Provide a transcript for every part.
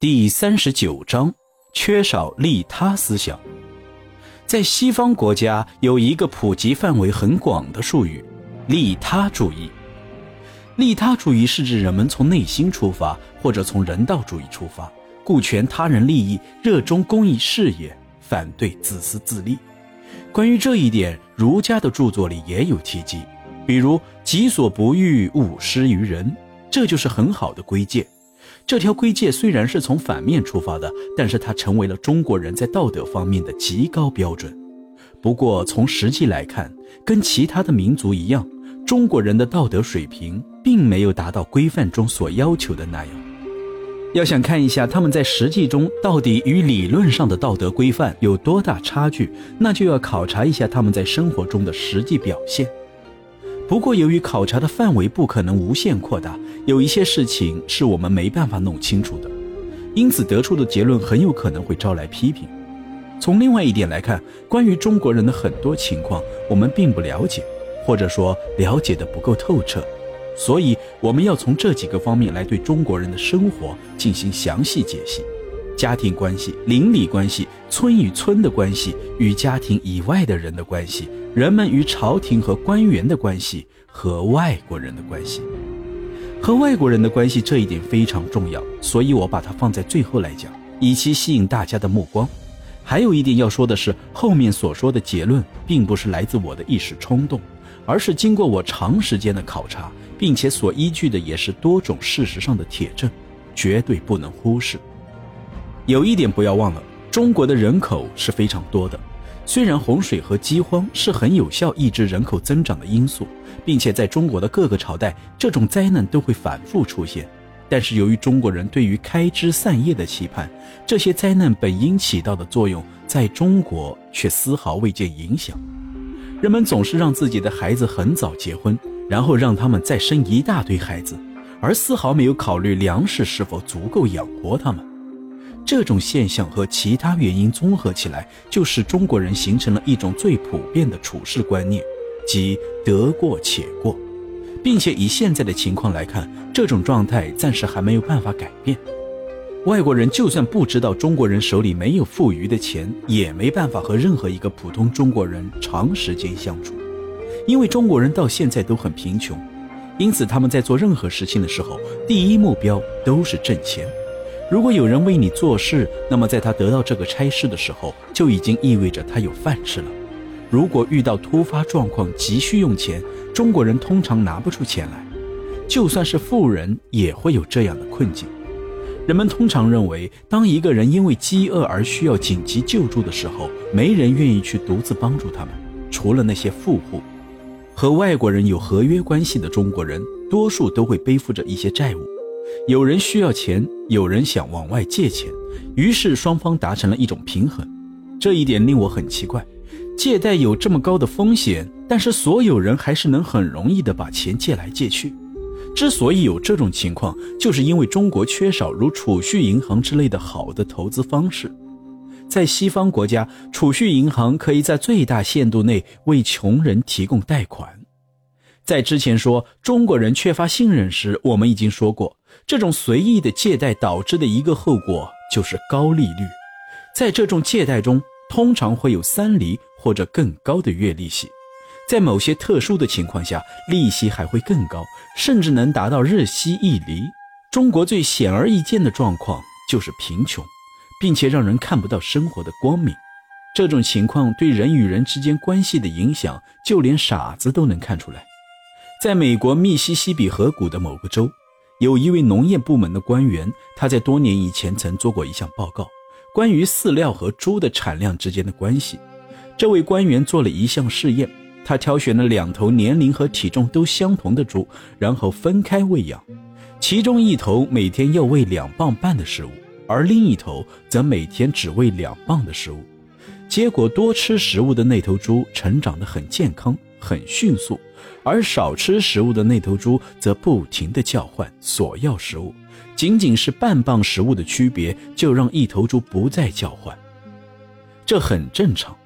第三十九章：缺少利他思想。在西方国家有一个普及范围很广的术语——利他主义。利他主义是指人们从内心出发，或者从人道主义出发，顾全他人利益，热衷公益事业，反对自私自利。关于这一点，儒家的著作里也有提及，比如“己所不欲，勿施于人”，这就是很好的规戒。这条规戒虽然是从反面出发的，但是它成为了中国人在道德方面的极高标准。不过从实际来看，跟其他的民族一样，中国人的道德水平并没有达到规范中所要求的那样。要想看一下他们在实际中到底与理论上的道德规范有多大差距，那就要考察一下他们在生活中的实际表现。不过，由于考察的范围不可能无限扩大，有一些事情是我们没办法弄清楚的，因此得出的结论很有可能会招来批评。从另外一点来看，关于中国人的很多情况，我们并不了解，或者说了解的不够透彻，所以我们要从这几个方面来对中国人的生活进行详细解析：家庭关系、邻里关系、村与村的关系、与家庭以外的人的关系。人们与朝廷和官员的关系和外国人的关系，和外国人的关系这一点非常重要，所以我把它放在最后来讲，以期吸引大家的目光。还有一点要说的是，后面所说的结论并不是来自我的一时冲动，而是经过我长时间的考察，并且所依据的也是多种事实上的铁证，绝对不能忽视。有一点不要忘了，中国的人口是非常多的。虽然洪水和饥荒是很有效抑制人口增长的因素，并且在中国的各个朝代，这种灾难都会反复出现，但是由于中国人对于开枝散叶的期盼，这些灾难本应起到的作用，在中国却丝毫未见影响。人们总是让自己的孩子很早结婚，然后让他们再生一大堆孩子，而丝毫没有考虑粮食是否足够养活他们。这种现象和其他原因综合起来，就使中国人形成了一种最普遍的处事观念，即得过且过，并且以现在的情况来看，这种状态暂时还没有办法改变。外国人就算不知道中国人手里没有富余的钱，也没办法和任何一个普通中国人长时间相处，因为中国人到现在都很贫穷，因此他们在做任何事情的时候，第一目标都是挣钱。如果有人为你做事，那么在他得到这个差事的时候，就已经意味着他有饭吃了。如果遇到突发状况急需用钱，中国人通常拿不出钱来，就算是富人也会有这样的困境。人们通常认为，当一个人因为饥饿而需要紧急救助的时候，没人愿意去独自帮助他们，除了那些富户。和外国人有合约关系的中国人，多数都会背负着一些债务。有人需要钱，有人想往外借钱，于是双方达成了一种平衡。这一点令我很奇怪，借贷有这么高的风险，但是所有人还是能很容易的把钱借来借去。之所以有这种情况，就是因为中国缺少如储蓄银行之类的好的投资方式。在西方国家，储蓄银行可以在最大限度内为穷人提供贷款。在之前说中国人缺乏信任时，我们已经说过，这种随意的借贷导致的一个后果就是高利率。在这种借贷中，通常会有三厘或者更高的月利息，在某些特殊的情况下，利息还会更高，甚至能达到日息一厘。中国最显而易见的状况就是贫穷，并且让人看不到生活的光明。这种情况对人与人之间关系的影响，就连傻子都能看出来。在美国密西西比河谷的某个州，有一位农业部门的官员，他在多年以前曾做过一项报告，关于饲料和猪的产量之间的关系。这位官员做了一项试验，他挑选了两头年龄和体重都相同的猪，然后分开喂养，其中一头每天要喂两磅半的食物，而另一头则每天只喂两磅的食物。结果，多吃食物的那头猪成长得很健康。很迅速，而少吃食物的那头猪则不停地叫唤，索要食物。仅仅是半磅食物的区别，就让一头猪不再叫唤。这很正常。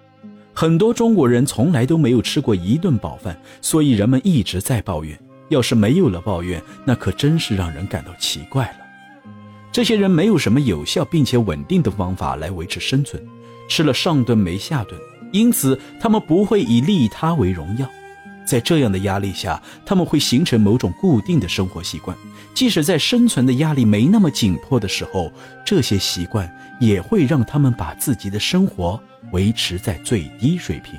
很多中国人从来都没有吃过一顿饱饭，所以人们一直在抱怨。要是没有了抱怨，那可真是让人感到奇怪了。这些人没有什么有效并且稳定的方法来维持生存，吃了上顿没下顿，因此他们不会以利他为荣耀。在这样的压力下，他们会形成某种固定的生活习惯，即使在生存的压力没那么紧迫的时候，这些习惯也会让他们把自己的生活维持在最低水平。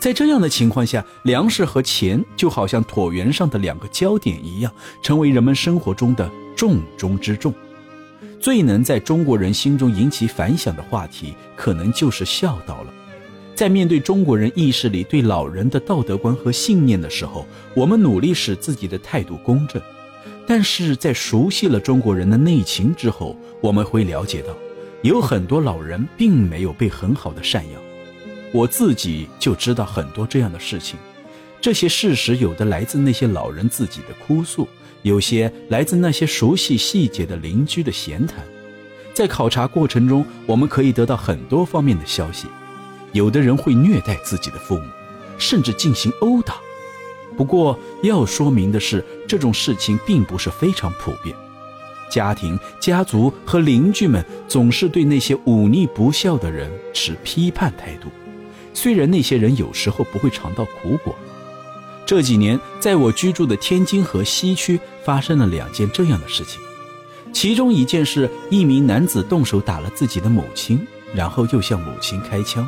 在这样的情况下，粮食和钱就好像椭圆上的两个焦点一样，成为人们生活中的重中之重。最能在中国人心中引起反响的话题，可能就是孝道了。在面对中国人意识里对老人的道德观和信念的时候，我们努力使自己的态度公正。但是在熟悉了中国人的内情之后，我们会了解到，有很多老人并没有被很好的赡养。我自己就知道很多这样的事情。这些事实有的来自那些老人自己的哭诉，有些来自那些熟悉细节的邻居的闲谈。在考察过程中，我们可以得到很多方面的消息。有的人会虐待自己的父母，甚至进行殴打。不过要说明的是，这种事情并不是非常普遍。家庭、家族和邻居们总是对那些忤逆不孝的人持批判态度，虽然那些人有时候不会尝到苦果。这几年，在我居住的天津河西区发生了两件这样的事情。其中一件是一名男子动手打了自己的母亲，然后又向母亲开枪。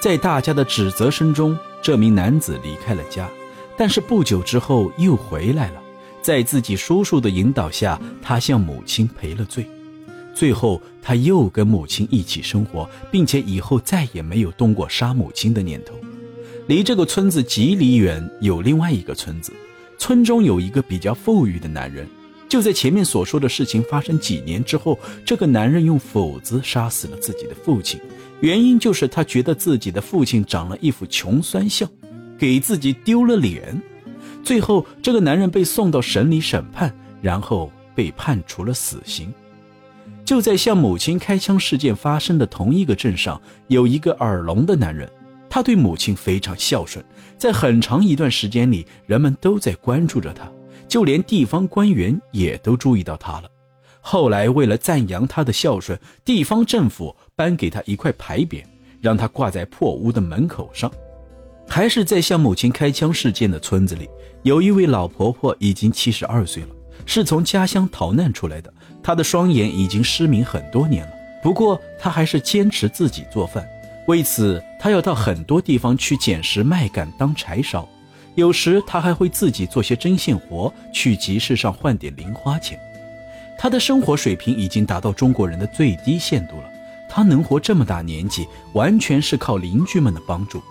在大家的指责声中，这名男子离开了家，但是不久之后又回来了。在自己叔叔的引导下，他向母亲赔了罪。最后，他又跟母亲一起生活，并且以后再也没有动过杀母亲的念头。离这个村子几里远有另外一个村子，村中有一个比较富裕的男人。就在前面所说的事情发生几年之后，这个男人用斧子杀死了自己的父亲。原因就是他觉得自己的父亲长了一副穷酸相，给自己丢了脸。最后，这个男人被送到省里审判，然后被判处了死刑。就在向母亲开枪事件发生的同一个镇上，有一个耳聋的男人，他对母亲非常孝顺，在很长一段时间里，人们都在关注着他，就连地方官员也都注意到他了。后来，为了赞扬他的孝顺，地方政府颁给他一块牌匾，让他挂在破屋的门口上。还是在向母亲开枪事件的村子里，有一位老婆婆已经七十二岁了，是从家乡逃难出来的。她的双眼已经失明很多年了，不过她还是坚持自己做饭。为此，她要到很多地方去捡拾麦秆当柴烧，有时他还会自己做些针线活，去集市上换点零花钱。他的生活水平已经达到中国人的最低限度了。他能活这么大年纪，完全是靠邻居们的帮助。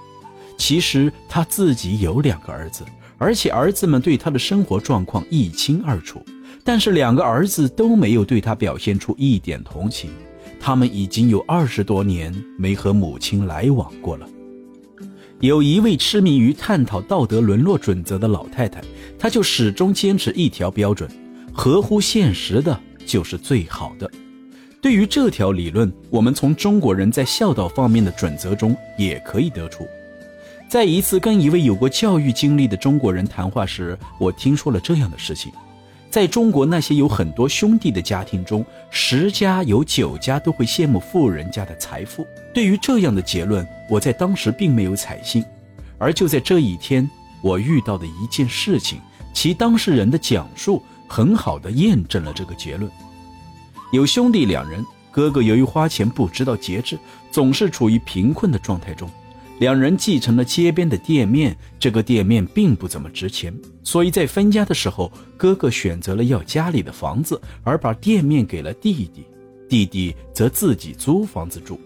其实他自己有两个儿子，而且儿子们对他的生活状况一清二楚。但是两个儿子都没有对他表现出一点同情。他们已经有二十多年没和母亲来往过了。有一位痴迷于探讨道德沦落准则的老太太，她就始终坚持一条标准。合乎现实的就是最好的。对于这条理论，我们从中国人在孝道方面的准则中也可以得出。在一次跟一位有过教育经历的中国人谈话时，我听说了这样的事情：在中国那些有很多兄弟的家庭中，十家有九家都会羡慕富人家的财富。对于这样的结论，我在当时并没有采信。而就在这一天，我遇到的一件事情，其当事人的讲述。很好的验证了这个结论。有兄弟两人，哥哥由于花钱不知道节制，总是处于贫困的状态中。两人继承了街边的店面，这个店面并不怎么值钱，所以在分家的时候，哥哥选择了要家里的房子，而把店面给了弟弟，弟弟则自己租房子住。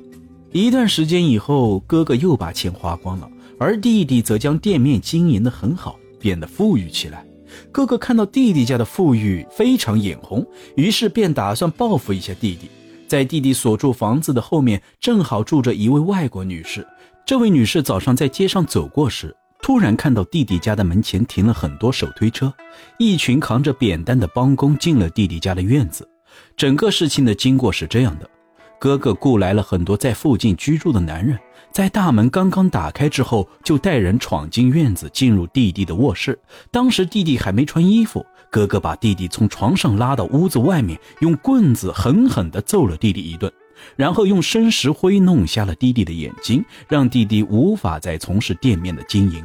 一段时间以后，哥哥又把钱花光了，而弟弟则将店面经营得很好，变得富裕起来。哥哥看到弟弟家的富裕，非常眼红，于是便打算报复一下弟弟。在弟弟所住房子的后面，正好住着一位外国女士。这位女士早上在街上走过时，突然看到弟弟家的门前停了很多手推车，一群扛着扁担的帮工进了弟弟家的院子。整个事情的经过是这样的：哥哥雇来了很多在附近居住的男人，在大门刚刚打开之后，就带人闯进院子，进入弟弟的卧室。当时弟弟还没穿衣服，哥哥把弟弟从床上拉到屋子外面，用棍子狠狠地揍了弟弟一顿，然后用生石灰弄瞎了弟弟的眼睛，让弟弟无法再从事店面的经营。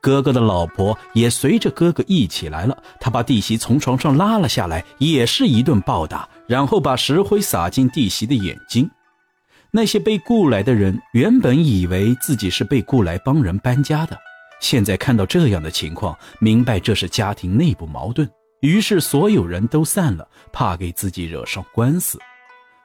哥哥的老婆也随着哥哥一起来了，他把弟媳从床上拉了下来，也是一顿暴打。然后把石灰撒进弟媳的眼睛。那些被雇来的人原本以为自己是被雇来帮人搬家的，现在看到这样的情况，明白这是家庭内部矛盾，于是所有人都散了，怕给自己惹上官司。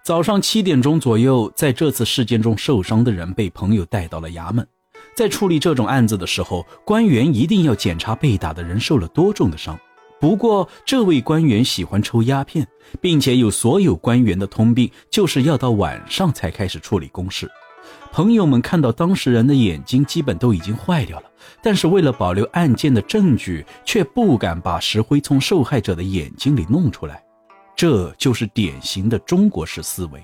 早上七点钟左右，在这次事件中受伤的人被朋友带到了衙门。在处理这种案子的时候，官员一定要检查被打的人受了多重的伤。不过，这位官员喜欢抽鸦片，并且有所有官员的通病，就是要到晚上才开始处理公事。朋友们看到当事人的眼睛基本都已经坏掉了，但是为了保留案件的证据，却不敢把石灰从受害者的眼睛里弄出来。这就是典型的中国式思维。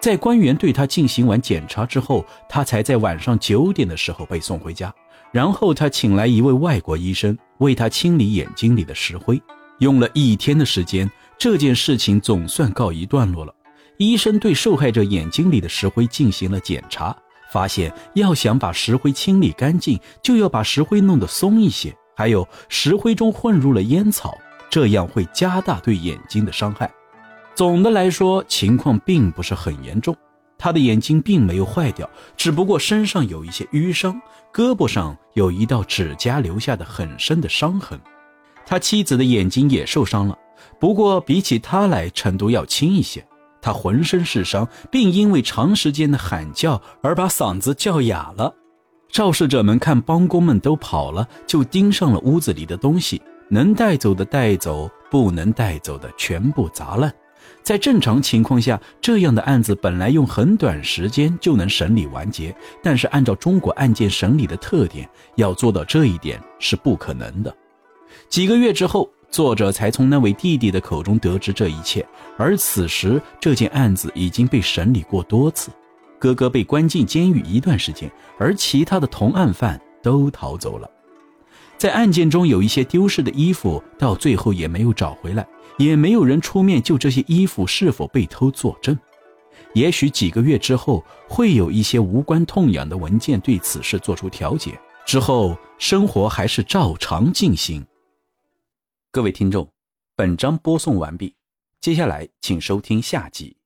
在官员对他进行完检查之后，他才在晚上九点的时候被送回家。然后他请来一位外国医生为他清理眼睛里的石灰，用了一天的时间，这件事情总算告一段落了。医生对受害者眼睛里的石灰进行了检查，发现要想把石灰清理干净，就要把石灰弄得松一些，还有石灰中混入了烟草，这样会加大对眼睛的伤害。总的来说，情况并不是很严重。他的眼睛并没有坏掉，只不过身上有一些淤伤，胳膊上有一道指甲留下的很深的伤痕。他妻子的眼睛也受伤了，不过比起他来，程度要轻一些。他浑身是伤，并因为长时间的喊叫而把嗓子叫哑了。肇事者们看帮工们都跑了，就盯上了屋子里的东西，能带走的带走，不能带走的全部砸烂。在正常情况下，这样的案子本来用很短时间就能审理完结，但是按照中国案件审理的特点，要做到这一点是不可能的。几个月之后，作者才从那位弟弟的口中得知这一切，而此时这件案子已经被审理过多次，哥哥被关进监狱一段时间，而其他的同案犯都逃走了。在案件中有一些丢失的衣服，到最后也没有找回来。也没有人出面就这些衣服是否被偷作证。也许几个月之后，会有一些无关痛痒的文件对此事做出调解，之后生活还是照常进行。各位听众，本章播送完毕，接下来请收听下集。